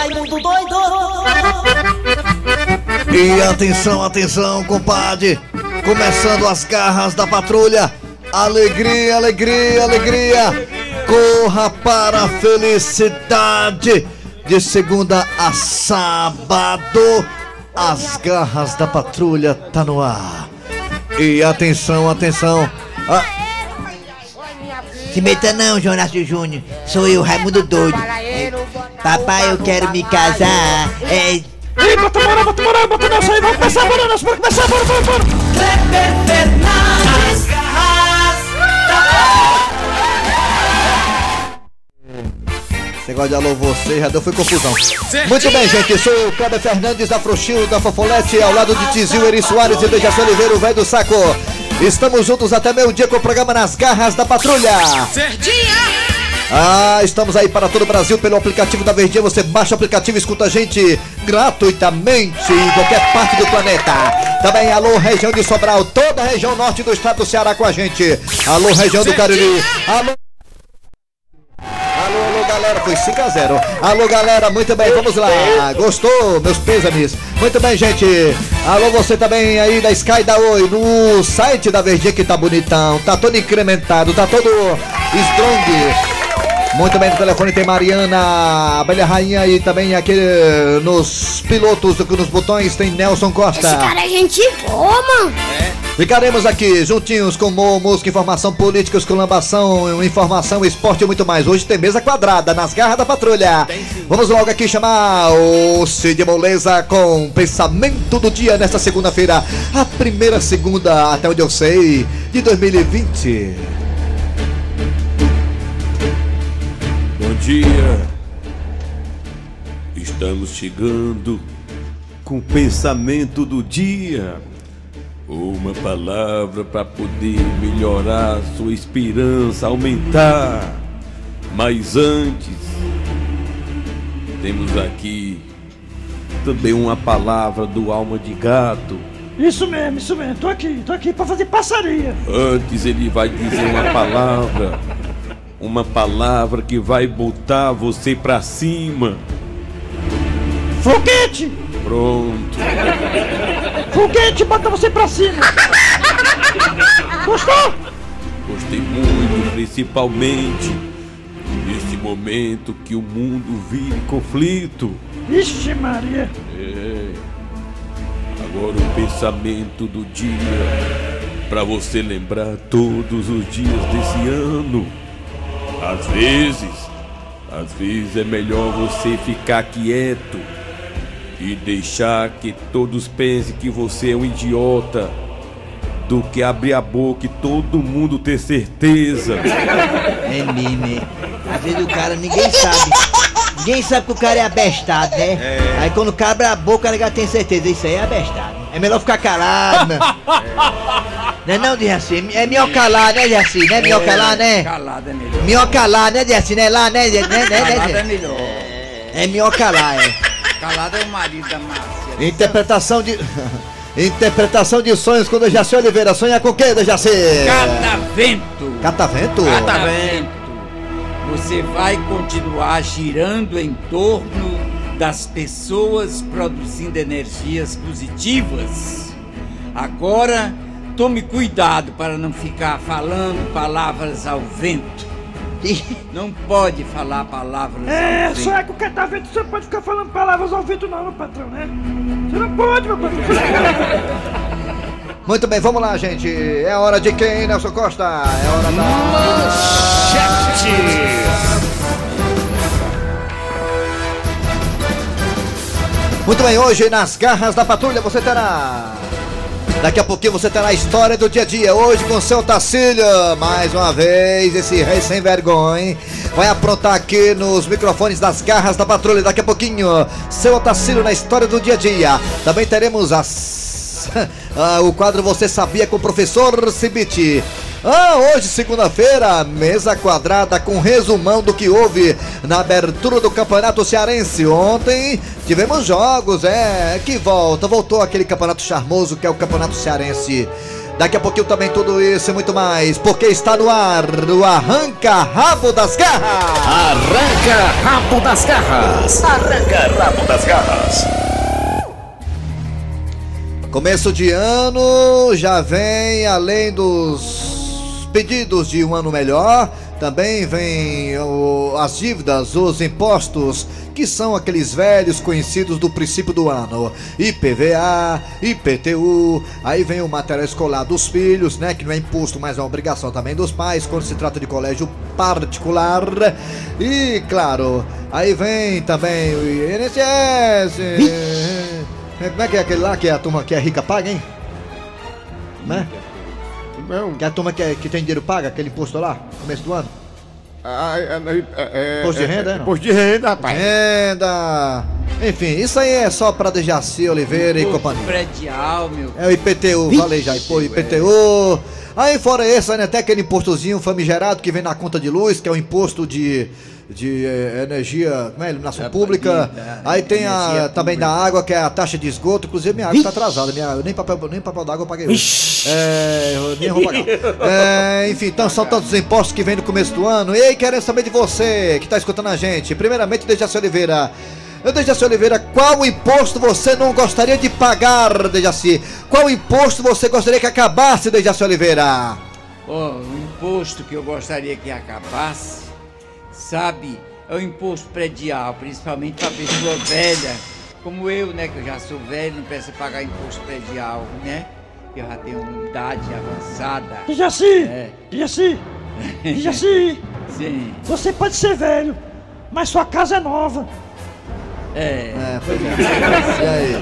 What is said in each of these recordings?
Raimundo doido! E atenção, atenção, compadre! Começando as garras da patrulha. Alegria, alegria, alegria! Corra para a felicidade! De segunda a sábado, as garras da patrulha tá no ar. E atenção, atenção! Ah, Se meta não, Jonácio Júnior. Sou eu, Raimundo Doido. Papai, eu quero me casar. É, Ih, bota moral, bota moral, bota nessa aí, vamos começar, bora, nós vamos começar, bora, bora, bora. Kleber Fernandes, garras Esse negócio de alô você já deu foi confusão. Muito bem, gente. Sou o Kleber Fernandes da Frouxinho da Fofolete, ao lado de Tizil Eri Soares e Dejaci Oliveira, o velho do saco. Estamos juntos até meio dia com o programa Nas Garras da Patrulha. Ah, estamos aí para todo o Brasil pelo aplicativo da Verdinha. Você baixa o aplicativo e escuta a gente gratuitamente em qualquer parte do planeta. Também alô, região de Sobral, toda a região norte do estado do Ceará com a gente. Alô, região do Cariri. Alô. Galera, foi 5 a 0 Alô, galera, muito bem, vamos lá. Gostou? Meus pêsames. Muito bem, gente. Alô, você também aí da Sky da Oi, no site da Verdinha que tá bonitão, tá todo incrementado, tá todo strong. Muito bem, no telefone tem Mariana, Abelha Rainha e também aqui nos pilotos, nos botões tem Nelson Costa. Esse cara é gente boa, mano. Ficaremos aqui juntinhos com Mo, música, informação política, esculambação, informação, esporte e muito mais. Hoje tem mesa quadrada nas garras da patrulha. Vamos logo aqui chamar o Cid Moleza com pensamento do dia nesta segunda-feira, a primeira segunda, até onde eu sei, de 2020. Bom dia. Estamos chegando com o pensamento do dia. Uma palavra para poder melhorar sua esperança, aumentar. Mas antes, temos aqui também uma palavra do alma de gato. Isso mesmo, isso mesmo, tô aqui, tô aqui pra fazer passaria. Antes ele vai dizer uma palavra, uma palavra que vai botar você pra cima. Foguete, Pronto. Foguete, bota você pra cima. Gostou? Gostei muito, principalmente nesse momento que o mundo vive conflito. Ixi Maria. É. Agora o pensamento do dia para você lembrar todos os dias desse ano. Às vezes, às vezes é melhor você ficar quieto e deixar que todos pensem que você é um idiota do que abrir a boca e todo mundo ter certeza. é mime. Às vezes o cara, ninguém sabe. Ninguém sabe que o cara é abestado, né? Aí quando o cara abre a boca, o cara tem certeza. Isso aí é abestado. É melhor ficar calado, né? Não é não, Diaci? É melhor calar, né, Diaci? Não é melhor calar, né? Calado é melhor. Melhor calar, né, Diaci? Né? Lá, né, né, né, né, Calado é né? melhor. É melhor calar, é. Calado é o marido da Márcia. Interpretação de. Interpretação de sonhos com Dejaci Oliveira. Sonha com quem, Dejaci? Catavento. Catavento? Catavento. Você vai continuar girando em torno das pessoas produzindo energias positivas. Agora, tome cuidado para não ficar falando palavras ao vento. Não pode falar palavras É, ao só é que o catavento você não pode ficar falando palavras ao vento não, meu patrão, né? Você não pode, meu patrão. Muito bem, vamos lá, gente. É hora de quem, Nelson Costa? É hora da. Muito bem, hoje nas garras da patrulha você terá. Daqui a pouquinho você terá a história do dia a dia. Hoje com seu Tacílio, mais uma vez, esse rei sem vergonha, vai aprontar aqui nos microfones das garras da patrulha. Daqui a pouquinho, seu Otacílio na história do dia a dia. Também teremos as. ah, o quadro Você Sabia com o professor Cibite. Ah, hoje, segunda-feira, mesa quadrada com resumão do que houve na abertura do Campeonato Cearense. Ontem tivemos jogos, é, que volta, voltou aquele campeonato charmoso que é o Campeonato Cearense. Daqui a pouquinho também tudo isso e muito mais, porque está no ar o Arranca Rabo das Garras. Arranca rabo das garras. Arranca rabo das garras. Começo de ano já vem, além dos pedidos de um ano melhor, também vem o- as dívidas, os impostos, que são aqueles velhos conhecidos do princípio do ano. IPVA, IPTU, aí vem o material escolar dos filhos, né? Que não é imposto, mas é uma obrigação também dos pais, quando se trata de colégio particular. E, claro, aí vem também o INSS. Como é que é aquele lá que é a turma que é rica paga, hein? Né? Não. Que é a turma que, é- que tem dinheiro paga, aquele imposto lá, no começo do ano? Ah, é, é, é, Imposto de renda, é, é, não? Imposto de renda, rapaz. Renda! Enfim, isso aí é só pra Dejaci Oliveira e companhia. predial, meu. É o IPTU, falei já, pô, IPTU. Aí fora esse, né, até aquele impostozinho famigerado que vem na conta de luz, que é o imposto de, de eh, energia, como é, iluminação É, pública. da Aí tem a, também da pública. água, que é a taxa de esgoto. Inclusive minha água tá atrasada, minha, nem papel, nem papel d'água eu paguei hoje. É, eu nem vou pagar. É, enfim, então são tantos impostos que vem no começo do ano. E aí, querendo saber de você que tá escutando a gente. Primeiramente, Dejaci Oliveira. Eu, Dejaci Oliveira, qual imposto você não gostaria de pagar, Dejaci? Qual imposto você gostaria que acabasse, Dejaci Oliveira? Ó, o imposto que eu gostaria que acabasse, sabe, é o imposto predial, principalmente para pessoa velha, como eu, né, que eu já sou velho, não preciso pagar imposto predial, né? Que eu já tenho uma idade avançada. Jaci, É. Jaci, Jaci, Sim, você pode ser velho, mas sua casa é nova. É. É, pois é. E aí?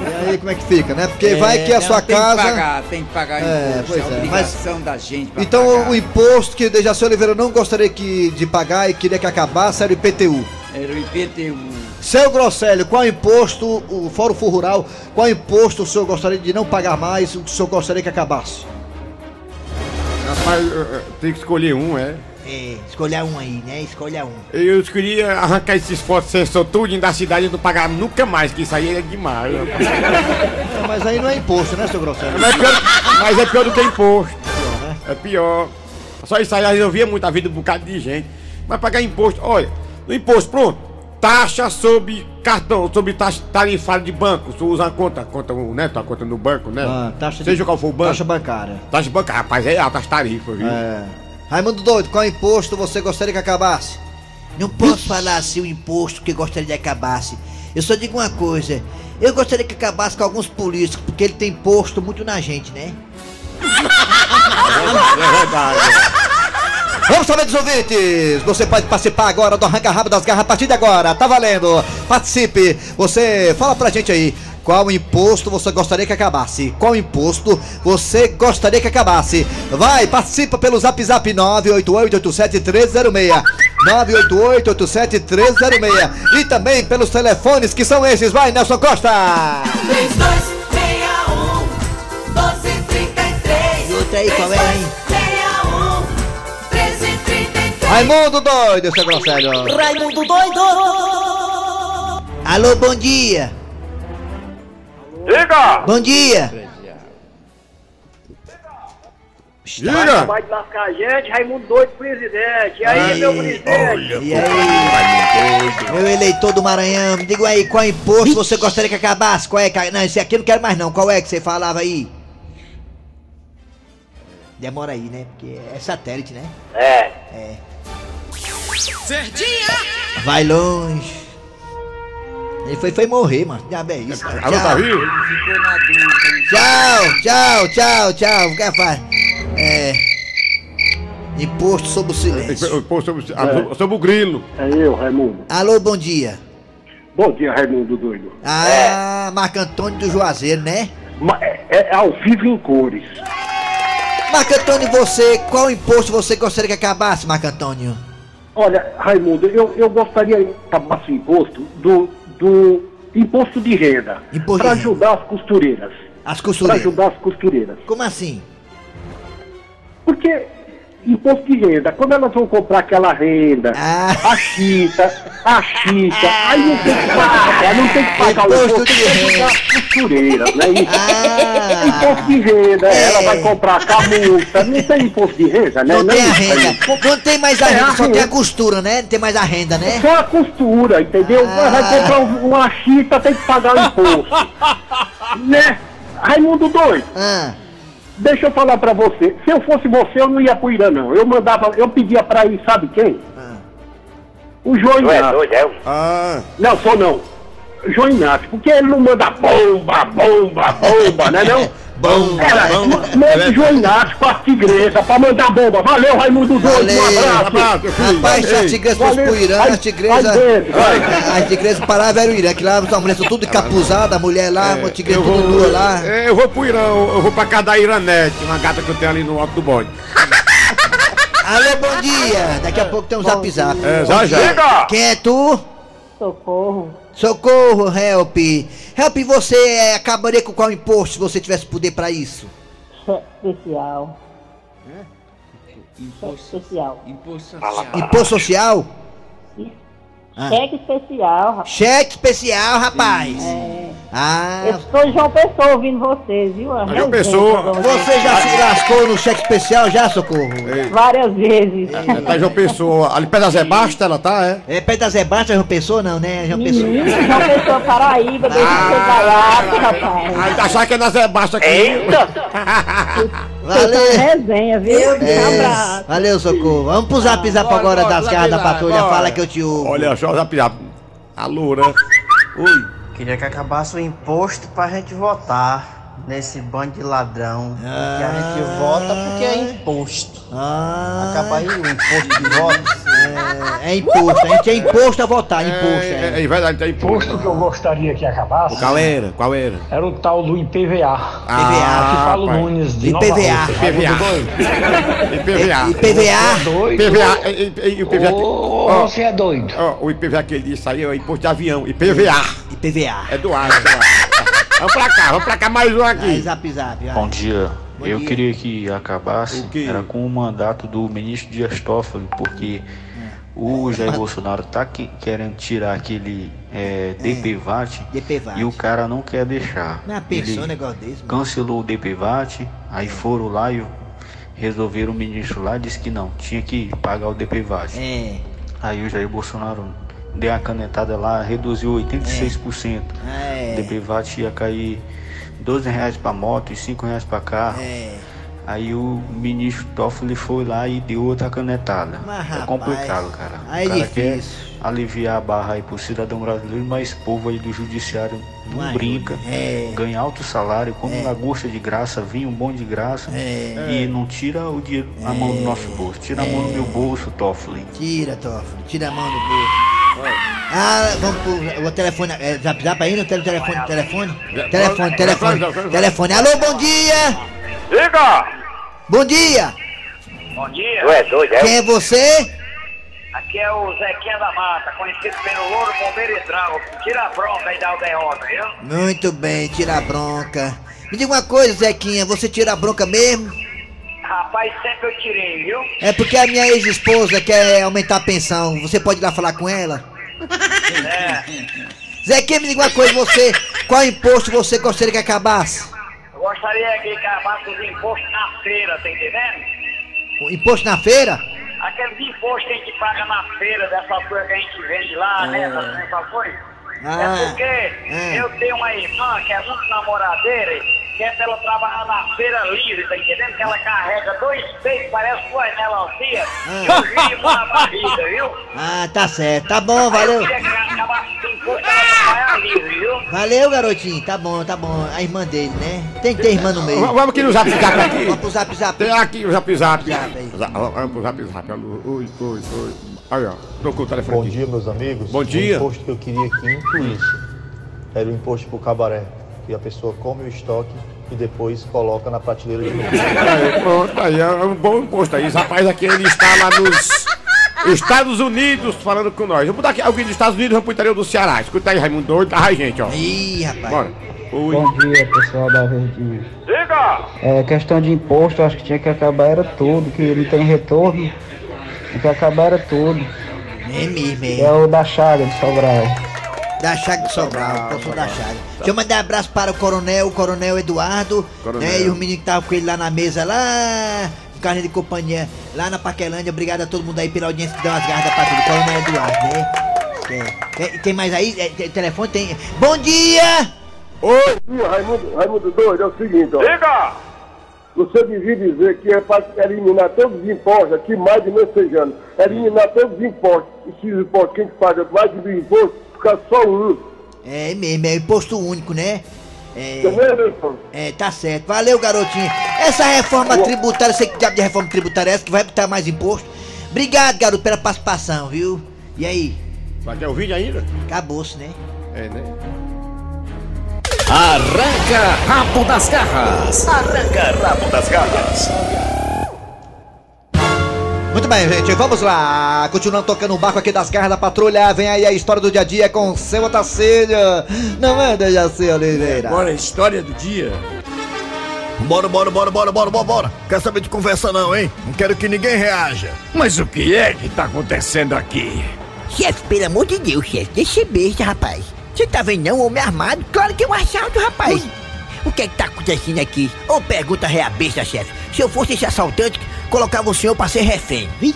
E aí, como é que fica, né? Porque vai É, que a não, sua tem casa. Que pagar, tem que pagar É, imposto, pois é, é, obrigação da gente pra Então, pagar. o imposto que Dejaci Oliveira não gostaria que, de pagar e queria que acabasse era o IPTU. Era o IPTU. Seu Grosselio, qual imposto, o Fórum Fundo Rural, qual imposto o senhor gostaria de não pagar mais, o que o senhor gostaria que acabasse? Rapaz, tenho que escolher um, é. É, escolha um aí, né? Escolha um. Eu queria arrancar esses fotos sensor tudinho da cidade e não pagar nunca mais, que isso aí é demais. Não, mas aí não é imposto, né, seu Grosselio? Mas é pior, mas é pior do que imposto. É pior. Só isso aí resolvia muito a vida de um bocado de gente. Mas pagar imposto, olha, no imposto, pronto. Taxa sobre cartão, sobre taxa tarifária de banco. Se usa a conta, conta, né? Tua conta no banco, né? Ah, taxa de- Seja qual for o banco. Taxa bancária. Taxa bancária, rapaz, é alta as tarifas, viu? É. Raimundo Doido, qual imposto você gostaria que acabasse? Não posso falar assim o imposto que gostaria de acabasse. Eu só digo uma coisa. Eu gostaria que acabasse com alguns políticos, porque ele tem posto muito na gente, né? É verdade. Vamos saber dos ouvintes! Você pode participar agora do Arranca Rabo das Garras a partir de agora, tá valendo! Participe! Você fala pra gente aí. Qual imposto você gostaria que acabasse? Qual imposto você gostaria que acabasse? Vai, participa pelo zap zap 988-87-306 988-87-306 E também pelos telefones que são esses, vai Nelson Costa! 3261 1233 E outra aí, qual é, hein? 61 1333 Raimundo doido, seu Grosselho! Raimundo doido Alô, bom dia! Diga! Bom dia! Diga! Vai lascar a gente, Raimundo Doido, presidente. E aí, meu presidente? E aí, meu eleitor do Maranhão, me diga aí, qual imposto você gostaria que acabasse? Qual é? que- Não, esse aqui eu não quero mais não. Qual é que você falava aí? Demora aí, né? Porque é satélite, né? É. É. Vai longe. Ele foi, foi morrer, mano. Diabo é isso. cara. Alô, tá vivo? Tchau, tchau, tchau, tchau. O que faz? É. Imposto sobre o silêncio. Pô, sobre, ah, sobre o grilo. É eu, Raimundo. Alô, bom dia. Bom dia, Raimundo Doido. Ah, Marco Antônio do Juazeiro, né? É, é ao vivo em cores. Marco Antônio, você, qual imposto você gostaria que acabasse, Marco Antônio? Olha, Raimundo, eu, eu gostaria que acabasse o imposto do, do imposto de renda. Para ajudar as costureiras. As Para costureiras. ajudar as costureiras. Como assim? Porque imposto de renda. Quando elas vão comprar aquela renda, Ah. a chita, a chita, aí não tem que pagar, não tem que pagar o Imposto imposto de renda. a costureira, não é isso? Ah. Imposto de renda, É. ela vai comprar camurça, não tem imposto de renda, né? Não tem a isso, renda. Não tem mais a É, renda, a só tem a renda. costura, né? Não tem mais a renda, né? Só a costura, entendeu? Ah. Vai comprar um- uma chita, tem que pagar o imposto. né? Raimundo doido. Ah, Deixa eu falar pra você. Se eu fosse você, eu não ia pro Irã, não. Eu mandava, eu pedia pra ir, sabe quem? O João Inácio. Ah, Não, sou não. João Inácio, porque ele não manda bomba, bomba, bomba, né não? Bomba, Cara, bomba. ma- manda o João Inácio com a tigresa pra mandar bomba. Valeu, Raimundo Doido, um abraço. Rapaz, as tigresas valeu. pro Irã, as tigresas. As tigresas paravam era o Irã, que lá as mulheres são tudo encapuzada, a mulher lá, a tigresa tudo vou, nua lá. é, eu vou pro Irã, eu eu vou pra casa da Iranete, uma gata que eu tenho ali no alto do bode. Alô, bom dia! Daqui a pouco tem um zap zap. É, já já. Quem é tu? Socorro. Socorro, Help! Help, você é, acabaria com qual imposto se você tivesse poder pra isso? Especial. Imposto, Cheque especial. imposto social. Imposto social? Ah. Cheque especial, rapaz. Cheque especial, rapaz! É. Ah, Eu estou de João Pessoa ouvindo vocês, viu? A João Pessoa. eu você já se lascou no cheque especial já, Socorro? Várias vezes. É, tá João Pessoa, ali perto da Zé Basta, ela tá, é? É perto da Zé Basta, João Pessoa não, né? João Pessoa. Menino, João Pessoa, Paraíba, deixa de ser gaiato, rapaz. Aí tá achando que é na Zé Basta aqui. São Valeu! resenha, viu? Um É, abraço. valeu, Socorro. Vamos pro zap zap bora, agora das zap, garras da zap, patrulha. bora. Fala que eu te ouvo. Olha só, zap. A loura. Oi. Queria que acabasse o imposto pra gente votar nesse bando de ladrão. Que a gente vota porque é imposto. Ah, Acabar aí o imposto de voto. É, é imposto. A gente é imposto a votar, imposto. É, É, é, é verdade, tem imposto. Posto que eu gostaria que acabasse Qual era? Qual era? era o tal do IPVA. Ah, Aqui Paulo rapaz. Nunes de IPVA. IPVA. IPVA. IPVA. IPVA. e- e- e o IPVA. Você é doido. o IPVA que ele disse aí é o imposto de avião. IPVA. IPVA. É do ar, é. Vamos pra cá, vamos pra cá mais um aqui. zap zap. Bom dia. Bom eu dia. queria que acabasse O era com o mandato do ministro Dias Toffoli, porque o Jair Bolsonaro tá que- querendo tirar aquele é, DPVAT DPVAT. e o cara não quer deixar. Não é pensou um Ele negócio desse, mano. cancelou o DPVAT, aí foram lá e resolveram o ministro lá disse que não, tinha que pagar o DPVAT. É. Aí o Jair Bolsonaro deu uma canetada lá, reduziu 86%. É. O DPVAT ia cair 12 reais pra moto e 5 reais pra carro. É. Aí o ministro Toffoli foi lá e deu outra canetada. Mas, é rapaz, complicado, cara. aí é o cara difícil. quer aliviar a barra aí pro cidadão brasileiro, mas esse povo aí do judiciário não Mas, brinca. é. Ganha alto salário, come lagosta de graça, vinho bom de graça. É. E não tira o dinheiro na mão do nosso bolso. Tira a mão do meu bolso, Toffoli. Tira, Toffoli. Tira a mão do bolso. Ah, vamos pro o telefone. É, zap zap aí? Não tem telefone? Telefone? Telefone, telefone. Telefone. Alô, bom dia! Diga! Bom dia! Bom dia. Tu é doido, Quem é você? Aqui é o Zequinha da Mata, conhecido pelo Louro Bombeiro e Trago. Tira a bronca aí da aldeota, viu? Muito bem, tira a bronca. Me diga uma coisa, Zequinha, você tira a bronca mesmo? Rapaz, sempre eu tirei, viu? É porque a minha ex-esposa quer aumentar a pensão. Você pode ir lá falar com ela? É. Zequinha, me diga uma coisa, você. Qual imposto você gostaria que acabasse? Eu gostaria que acabasse os impostos na feira, tá entendendo? O imposto na feira? Aqueles impostos que a gente paga na feira, dessas coisas que a gente vende lá, né? Essas, essas coisas. Ah, é porque é. eu tenho uma irmã que é muito namoradeira, que pra ela trabalhar na feira livre, tá entendendo? Que ela carrega dois peitos, parece duas melancia, e um na barriga, viu? Ah, tá certo. Tá bom, Eu valeu. queria que ela livre, viu? Valeu, garotinho. Tá bom, tá bom. A irmã dele, né? Tem que ter irmã no meio. Vamos aqui no zap zap aqui. Vamos pro zap zap. Tem aqui o zap zap. Vamos pro zap zap. Oi, oi, oi. Aí, ó. Trocou o telefone Bom dia, meus amigos. Bom dia. O imposto que eu queria que incluísse era o imposto pro cabaré, que a pessoa come o estoque e depois coloca na prateleira de novo. Aí, pronto, aí é um bom imposto aí. Esse rapaz aqui, ele está lá nos Estados Unidos falando com nós. Vamos mudar aqui alguém dos Estados Unidos, vamos pro interior do Ceará. Escuta aí, Raimundo doido. Ai, gente, ó. Ih, rapaz. Bora. Oi. Bom dia, pessoal da Verdinha. Diga! É, questão de imposto, acho que tinha que acabar era tudo, que não tem retorno. Tinha que acabar era tudo. É É é. o da Chaga de Sobral. Da Chaga de Sobral, posso da Chaga. Deixa eu mandar um abraço para o coronel, o coronel Eduardo, Coronel. né? E os meninos que estavam com ele lá na mesa, lá, no carne de companhia, lá na Paquelândia. Obrigado a todo mundo aí pela audiência que deu as garras da patrulha. Coronel Eduardo, né? É. Tem, tem mais aí? É, tem telefone? Tem. Bom dia! Oi, Raimundo, Raimundo doido, é o seguinte, ó. Diga! Você devia dizer que é para eliminar todos os impostos aqui, mais de meio anos. Eliminar todos os impostos. Esses impostos, quem que paga mais de mil impostos, ficar só um. É mesmo, é imposto único, né? É, Entendeu, é, tá certo. Valeu, garotinho. Essa reforma tributária, sei que diabo de reforma tributária é essa que vai botar mais imposto. Obrigado, garoto, pela participação, viu? E aí? Vai ter o vídeo ainda? Acabou-se, né? É, né? Arranca rabo das garras. Arranca rabo das garras. Muito bem, gente, vamos lá. Continuando tocando o barco aqui das garras da patrulha. Vem aí a história do dia a dia com seu Otacílio. Não é, Dejaci Oliveira? Agora a história do dia. Bora, bora, bora, bora, bora, bora, bora. Quer saber de conversa não, hein? Não quero que ninguém reaja. Mas o que é que tá acontecendo aqui? Chefe, pelo amor de Deus, chefe, deixa besta, rapaz. Você tá vendo não, homem armado? Claro que é um assalto, rapaz. O que é que tá acontecendo aqui? Ô, pergunta real besta, chefe. Se eu fosse esse assaltante, colocava o senhor pra ser refém. Vi?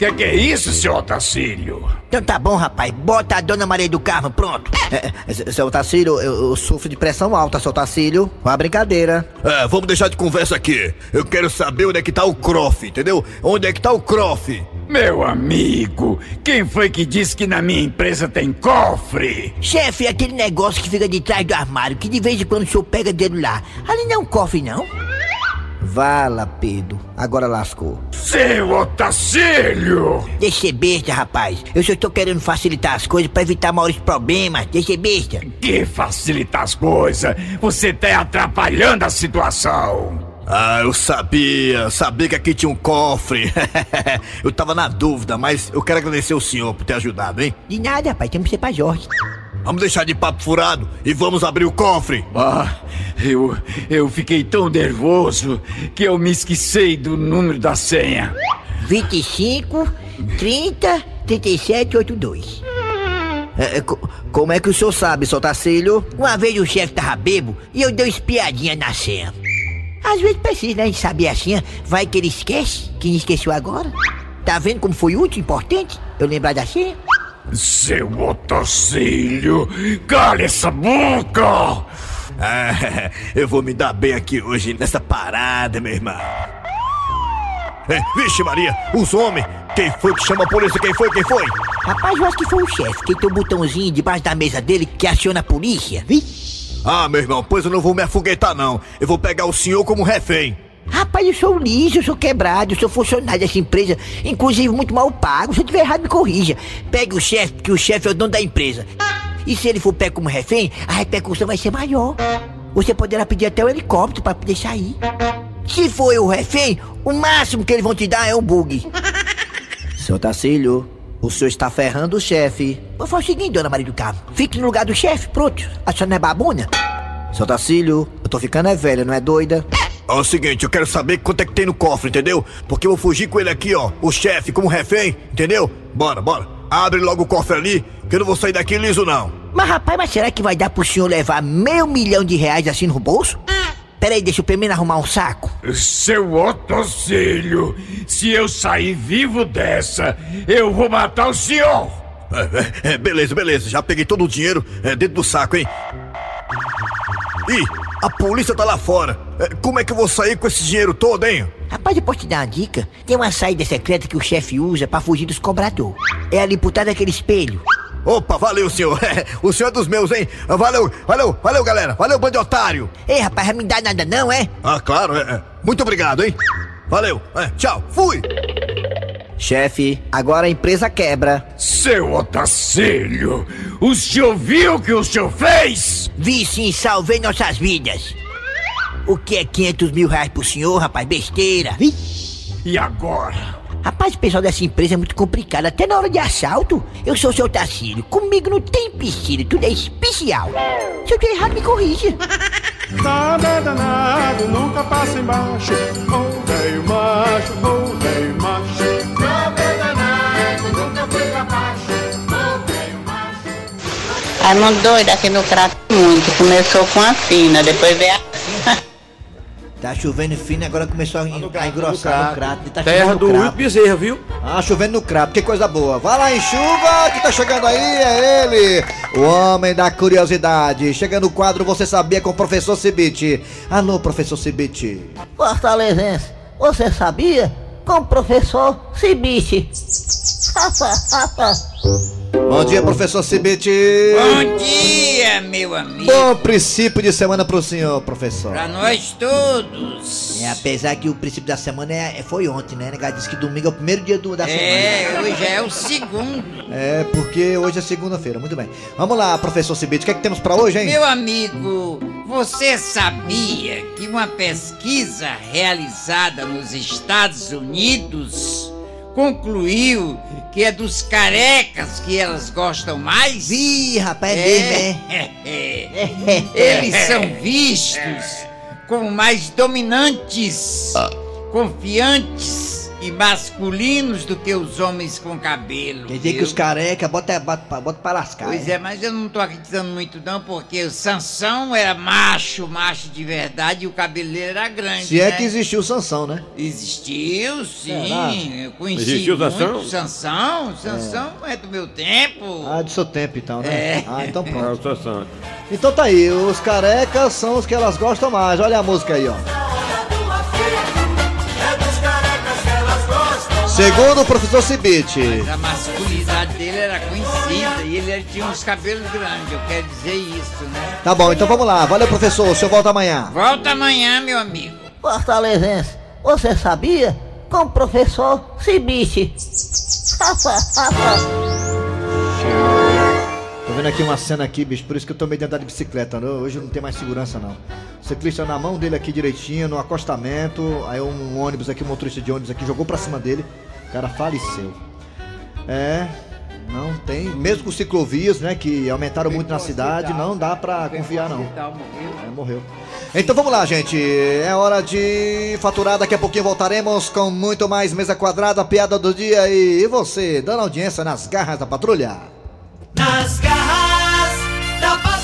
Que que é isso, seu Otacílio? Então tá bom, rapaz. Bota a dona Maria do Carmo, pronto. É, é, seu Tacílio, eu, eu sofro de pressão alta, seu Tacílio. Uma brincadeira. É, vamos deixar de conversa aqui. Eu quero saber onde é que tá o Croft, entendeu? Onde é que tá o Croft? Meu amigo, quem foi que disse que na minha empresa tem cofre? Chefe, é aquele negócio que fica de trás do armário, que de vez em quando o senhor pega dedo lá. Ali não é um cofre, não. Vala, Pedro. Agora lascou. Seu Otacílio! Deixa ser besta, rapaz. Eu só estou querendo facilitar as coisas pra evitar maiores problemas. Deixa ser besta. Que facilita as coisas? Você tá atrapalhando a situação. Ah, eu sabia, sabia que aqui tinha um cofre. eu tava na dúvida, mas eu quero agradecer o senhor por ter ajudado, hein? De nada, rapaz. Temos que ser pra Jorge. Vamos deixar de papo furado e vamos abrir o cofre. Ah, eu, eu fiquei tão nervoso que eu me esqueci do número da senha. 25 30 37 82. É, co- como é que o senhor sabe, seu Tacílio? Uma vez o chefe tava bebo e eu dei uma espiadinha na senha. Às vezes precisa, né, de saber a senha. Vai que ele esquece, que esqueceu agora. Tá vendo como foi útil, importante? Eu lembrar da senha? Seu Otacílio, cale essa boca! Ah, eu vou me dar bem aqui hoje nessa parada, meu irmão. É, vixe, Maria, os homens! Quem foi que chama a polícia? Quem foi? Quem foi? Rapaz, eu acho que foi o chefe que tem um botãozinho debaixo da mesa dele que aciona a polícia. Vi? Ah, meu irmão, pois eu não vou me afoguetar, não. Eu vou pegar o senhor como refém. Rapaz, eu sou liso, eu sou quebrado, eu sou funcionário dessa empresa, inclusive muito mal pago. Se eu tiver errado, me corrija. Pegue o chefe, porque o chefe é o dono da empresa. E se ele for pego como refém, a repercussão vai ser maior. Você poderá pedir até o helicóptero para poder sair. Se for o refém, o máximo que eles vão te dar é um bug. Seu Tacílio, o senhor está ferrando o chefe. Vou fazer o seguinte, dona Maria do Carmo. Fique no lugar do chefe, pronto. A senhora não é babona? Seu Tacílio, eu tô ficando é velha, não é doida? É o seguinte, eu quero saber quanto é que tem no cofre, entendeu? Porque eu vou fugir com ele aqui, ó. O chefe como refém, entendeu? Bora, bora. Abre logo o cofre ali, que eu não vou sair daqui liso, não. Mas rapaz, mas será que vai dar pro senhor levar meio milhão de reais assim no bolso? Peraí, deixa eu primeiro arrumar um saco. Seu Otacílio, se eu sair vivo dessa, eu vou matar o senhor! É, é, é, beleza, beleza. Já peguei todo o dinheiro é, dentro do saco, hein? Ih, a polícia tá lá fora. É, como é que eu vou sair com esse dinheiro todo, hein? Rapaz, eu posso te dar uma dica? Tem uma saída secreta que o chefe usa pra fugir dos cobradores. É ali por trás daquele espelho. Opa, valeu, senhor. o senhor é dos meus, hein? Valeu, valeu, valeu, galera. Valeu, bando de otário. Ei, rapaz, vai me dar nada não, é? Ah, claro, é. é. Muito obrigado, hein? Valeu, é, tchau, fui! Chefe, agora a empresa quebra. Seu Otacílio, o senhor viu o que o senhor fez? Vi sim, salvei nossas vidas. O que é 500 mil reais pro senhor, rapaz? Besteira. Vi? E agora? Rapaz, o pessoal dessa empresa é muito complicado, até na hora de assalto. Eu sou o seu Tacílio, comigo não tem empecilho, tudo é especial. Se eu tô errado, me corrija. Nada é danado, nunca passa embaixo. Velho macho, velho macho. Macho. Raimundo doido aqui no crato muito. Começou com a fina, depois veio a. Tá chovendo fino, agora começou a, a engrossar no crato. Tá Terra do. Wilton Bezerra, viu? Ah, chovendo no crato, que coisa boa. Vai lá em chuva, que tá chegando aí, é ele, o homem da curiosidade. Chegando no quadro Você Sabia com o professor Cibite. Alô, professor Cibite. Fortalezense, você sabia? Com o professor Cibite. Bom dia, professor Cibite. Bom dia, meu amigo. Bom princípio de semana pro senhor, professor. Pra nós todos. É, apesar que o princípio da semana é, é- foi ontem, né? Negado disse que domingo é o primeiro dia do, da É, semana. hoje é o segundo. É, porque hoje é segunda-feira, muito bem. Vamos lá, professor Cibite, o que é que temos pra hoje, hein? Meu amigo, você sabia que uma pesquisa realizada nos Estados Unidos concluiu que é dos carecas que elas gostam mais? Ih, rapaz, é mesmo, é? Eles são vistos como mais dominantes, confiantes e masculinos do que os homens com cabelo. Quer dizer que viu? os careca bota, bota, bota pra lascar. Pois é, mas eu não tô acreditando muito não, porque o Sansão era macho, macho de verdade, e o cabelo era grande, Se é né? que existiu Sansão, né? Existiu, sim. Será? Eu conheci Existiu muito Sansão? Sansão. Sansão é. do meu tempo. Ah, do seu tempo então, né? É. Ah, então É, pronto. o Sansão. Então tá aí, os carecas são os que elas gostam mais. Olha a música aí, ó. Segundo o professor Cibite. Mas a masculinidade dele era conhecida e ele tinha uns cabelos grandes, eu quero dizer isso, né? Tá bom, então vamos lá. Valeu, professor. O senhor volta amanhã. Volta amanhã, meu amigo. Fortalezense, você sabia? Com o professor Cibite. Tô vendo aqui uma cena aqui, bicho, por isso que eu tô meio de andar de bicicleta. né? Hoje não tem mais segurança, não. O ciclista na mão dele aqui direitinho, no acostamento. Aí um ônibus aqui, um motorista de ônibus aqui, jogou pra cima dele. O cara faleceu. É, não tem. Mesmo com ciclovias, né, que aumentaram muito na cidade, não dá pra confiar, não. É, morreu. Então vamos lá, gente. É hora de faturar. Daqui a pouquinho voltaremos com muito mais mesa quadrada, piada do dia e você, dando audiência nas garras da patrulha. Nas garras da patrulha.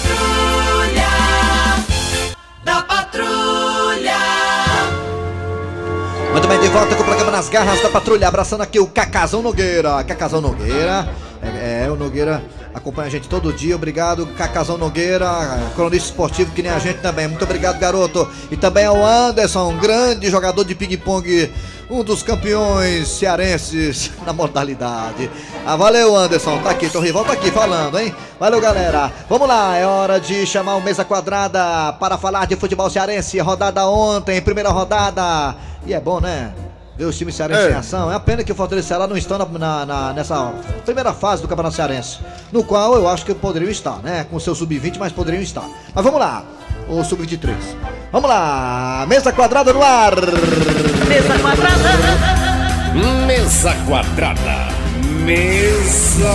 Muito bem, de volta com o programa Nas Garras da Patrulha, abraçando aqui o Cacazão Nogueira. Cacazão Nogueira, é, é, o Nogueira acompanha a gente todo dia, obrigado, Cacazão Nogueira, cronista esportivo que nem a gente também, muito obrigado, garoto. E também ao Anderson, grande jogador de ping-pong, um dos campeões cearenses na modalidade. Ah, valeu, Anderson, tá aqui, Torrival tá aqui falando, hein? Valeu, galera. Vamos lá, é hora de chamar o Mesa Quadrada para falar de futebol cearense, rodada ontem, primeira rodada. E é bom, né? Ver os times cearenses É. em ação. É a pena que o Fortaleza e Ceará não estão na, na- na- nessa primeira fase do Campeonato Cearense. No qual eu acho que poderiam estar, né? Com o seu sub-20, mas poderiam estar. Mas vamos lá. O sub-23. Vamos lá. Mesa quadrada no ar. Mesa quadrada. Mesa quadrada. Mesa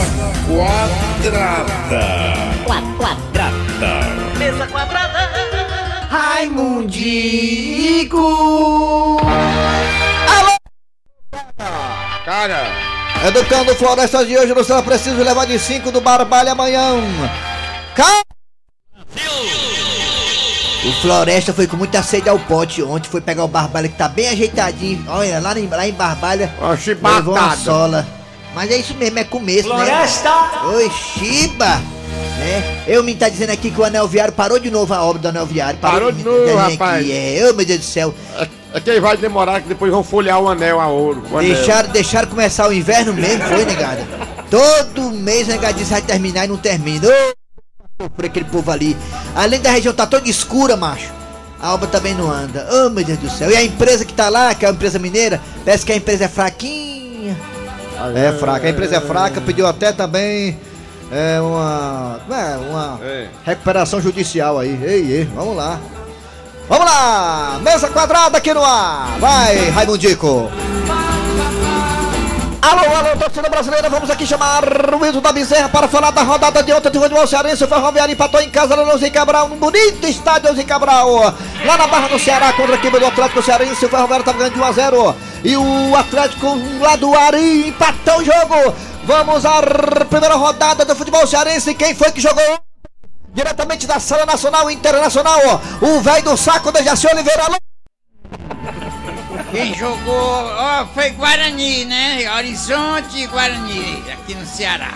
quadrada. Quadrada. Mesa quadrada. Raimundico. Educando Floresta de hoje, não será preciso levar de 5 do Barbalha amanhã. Calma! O Floresta foi com muita sede ao pote ontem, foi pegar o Barbalha que tá bem ajeitadinho. Olha, lá em, lá em Barbalha. Levou uma sola. Mas é isso mesmo, é começo, Floresta! né? Oi, Chiba! Né? Eu me tá dizendo aqui que o anel viário parou de novo a obra do anel viário. Parou de novo, rapaz. Aqui. É, ô meu Deus do céu. É que aí vai demorar que depois vão folhear o anel a ouro. o anel. Deixaram, deixaram começar o inverno mesmo, foi, negada? Todo mês o negado disse vai terminar e não termina. Ô, por aquele povo ali. Além da região tá toda escura, macho. A obra também não anda. Oh, meu Deus do céu. E a empresa que tá lá, que é a empresa mineira, parece que a empresa é fraquinha. É fraca, a empresa é fraca, pediu até também é, uma, é, uma recuperação judicial aí. Ei, ei, vamos lá. Vamos lá! Mesa quadrada aqui no ar! Vai, Raimundico! Alô, alô, torcida brasileira, vamos aqui chamar o Wilson da Bezerra para falar da rodada de ontem de futebol cearense. O Ferroviário empatou em casa no Zé Cabral, num bonito estádio Zé Cabral. Lá na Barra do Ceará, contra a equipe do Atlético Cearense, o Ferroviário estava ganhando de 1 a 0. E o Atlético lá do Ari empatou o jogo. Vamos à primeira rodada do futebol cearense. Quem foi que jogou? Diretamente da Sala Nacional e Internacional, o velho do saco de Jaci Oliveira. Alô? Quem jogou ó, foi Guarani, né? Horizonte e Guarani, aqui no Ceará.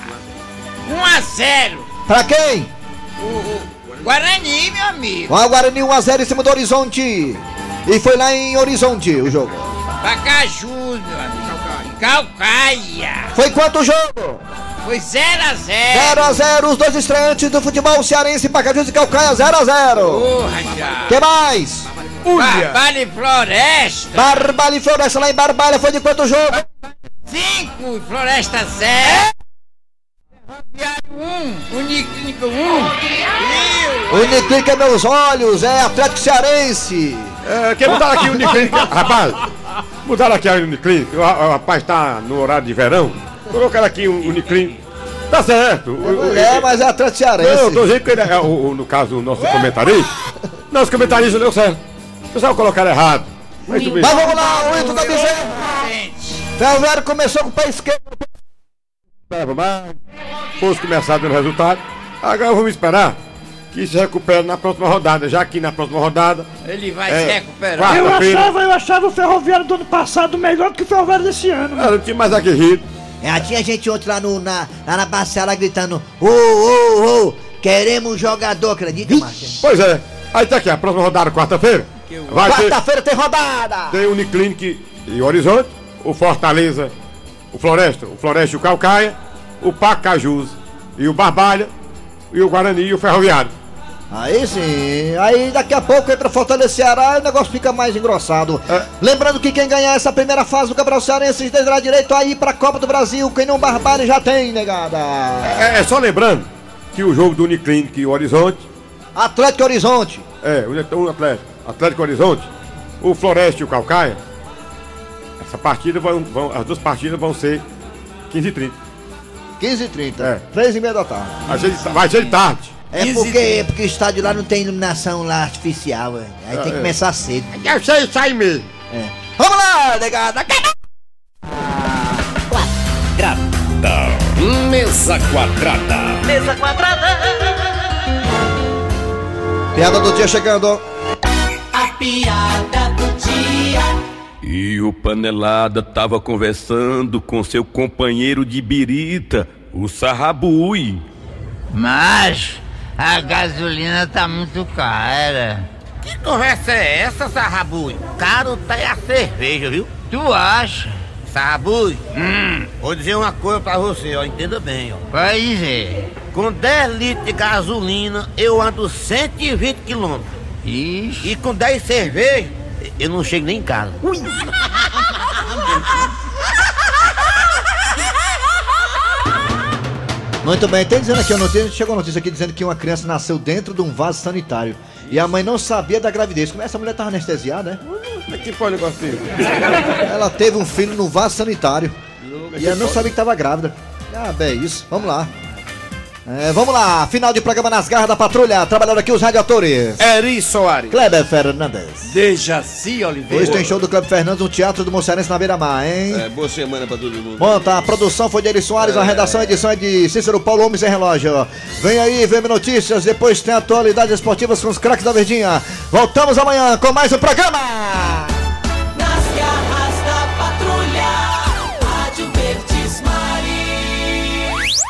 1 a 0 Pra quem? o, o Guarani, meu amigo. A Guarani 1x0 em cima do Horizonte. E foi lá em Horizonte o jogo. Pacajus, meu amigo. Calcaia. Foi quanto o jogo? Foi 0 a 0 0x0, os dois estreantes do futebol cearense, Pacajus e Calcaia 0x0. Porra, já. que mais? Barbalha e Floresta. Barbalha e Floresta lá em Barbalha foi de quanto jogo? 5, Floresta 0. Ferroviário 1, Uniclínico 1. Uniclinic é meus olhos, é Atlético Cearense. É, quer mudar aqui o Uniclinic? rapaz, mudaram aqui a Uniclinic. O, o rapaz tá no horário de verão. Colocaram aqui o Uniclinic. Tá certo. O- o- É, mas é Atlético Cearense. Não, eu tô dizendo que ele é, o, o- no caso, o nosso comentarista. Nosso comentarista deu certo. O pessoal colocaram errado. Mas. Mas vamos lá, o Ito da Bezerra. Ferroviário começou com o pé esquerdo. Mais. Fosse começar dando resultado. Agora vamos esperar que se recupere na próxima rodada. Já que na próxima rodada. Ele vai É, se recuperar. Eu achava, eu achava o Ferroviário do ano passado melhor do que o Ferroviário desse ano. Ela não tinha mais aguerrido. É, tinha gente ontem lá, no, na, lá na Barcela gritando: Ô, ô, ô, queremos um jogador, acredita, Márcia? Pois é. Aí tá aqui, a próxima rodada, quarta-feira. Vai ter, Quarta-feira tem rodada. tem o Uniclinic e Horizonte, o Fortaleza, o Floresta, o Floresta e o Calcaia, o Pacajus e o Barbalha, e o Guarani e o Ferroviário. Aí sim, aí daqui a pouco entra Fortaleza Ceará e o negócio fica mais engrossado. Lembrando que quem ganhar essa primeira fase do Campeonato Cearense terá direito a ir pra Copa do Brasil. Quem não barbalha já tem, negada. É, é só lembrando que o jogo do Uniclinic e Horizonte Atlético Horizonte. É, o um Atlético, Atlético Horizonte, o Floresta e o Calcaia. Essa partida vão, vão- as duas partidas vão ser 15 e 30. 15 e 30. É. 3 e meia da tarde. Vai ser, de- vai ser de tarde. É porque, é porque o estádio lá não tem iluminação lá artificial, é. aí tem que É. começar cedo. Eu sei isso aí mesmo. É. Vamos lá, negada. Mesa quadrada. Mesa quadrada. Piada do dia chegando. A piada do dia. E o Panelada tava conversando com seu companheiro de birita, o Sarrabui. Mas a gasolina tá muito cara. Que conversa é essa, Sarrabui? Caro tá é a cerveja, viu? Tu acha? Sarrabui, vou dizer uma coisa pra você, ó, entenda bem, ó. Vai dizer. Com 10 litros de gasolina, eu ando 120 quilômetros. Ixi. E com 10 cervejas, eu não chego nem em casa. Muito bem, tem dizendo aqui a notícia, chegou a notícia aqui dizendo que uma criança nasceu dentro de um vaso sanitário e a mãe não sabia da gravidez. Como essa mulher tava anestesiada, né? Como é que pode um negócio? Ela teve um filho no vaso sanitário e ela não sabia que tava grávida. Ah, bem, isso. Vamos lá. É, vamos lá, final de programa nas garras da patrulha. Trabalhando aqui os radiatores. Eri Soares. Kleber Fernandes. Dejaci Oliveira. Hoje tem show do Kleber Fernandes no Teatro do Mocearense na Beira Mar, hein? É, boa semana pra todo mundo. Bom, tá, a produção foi de Eri Soares, a redação e edição é de Cícero Paulo Homem Sem Relógio. Vem aí, VM Notícias, depois tem atualidades esportivas com os craques da Verdinha. Voltamos amanhã com mais um programa.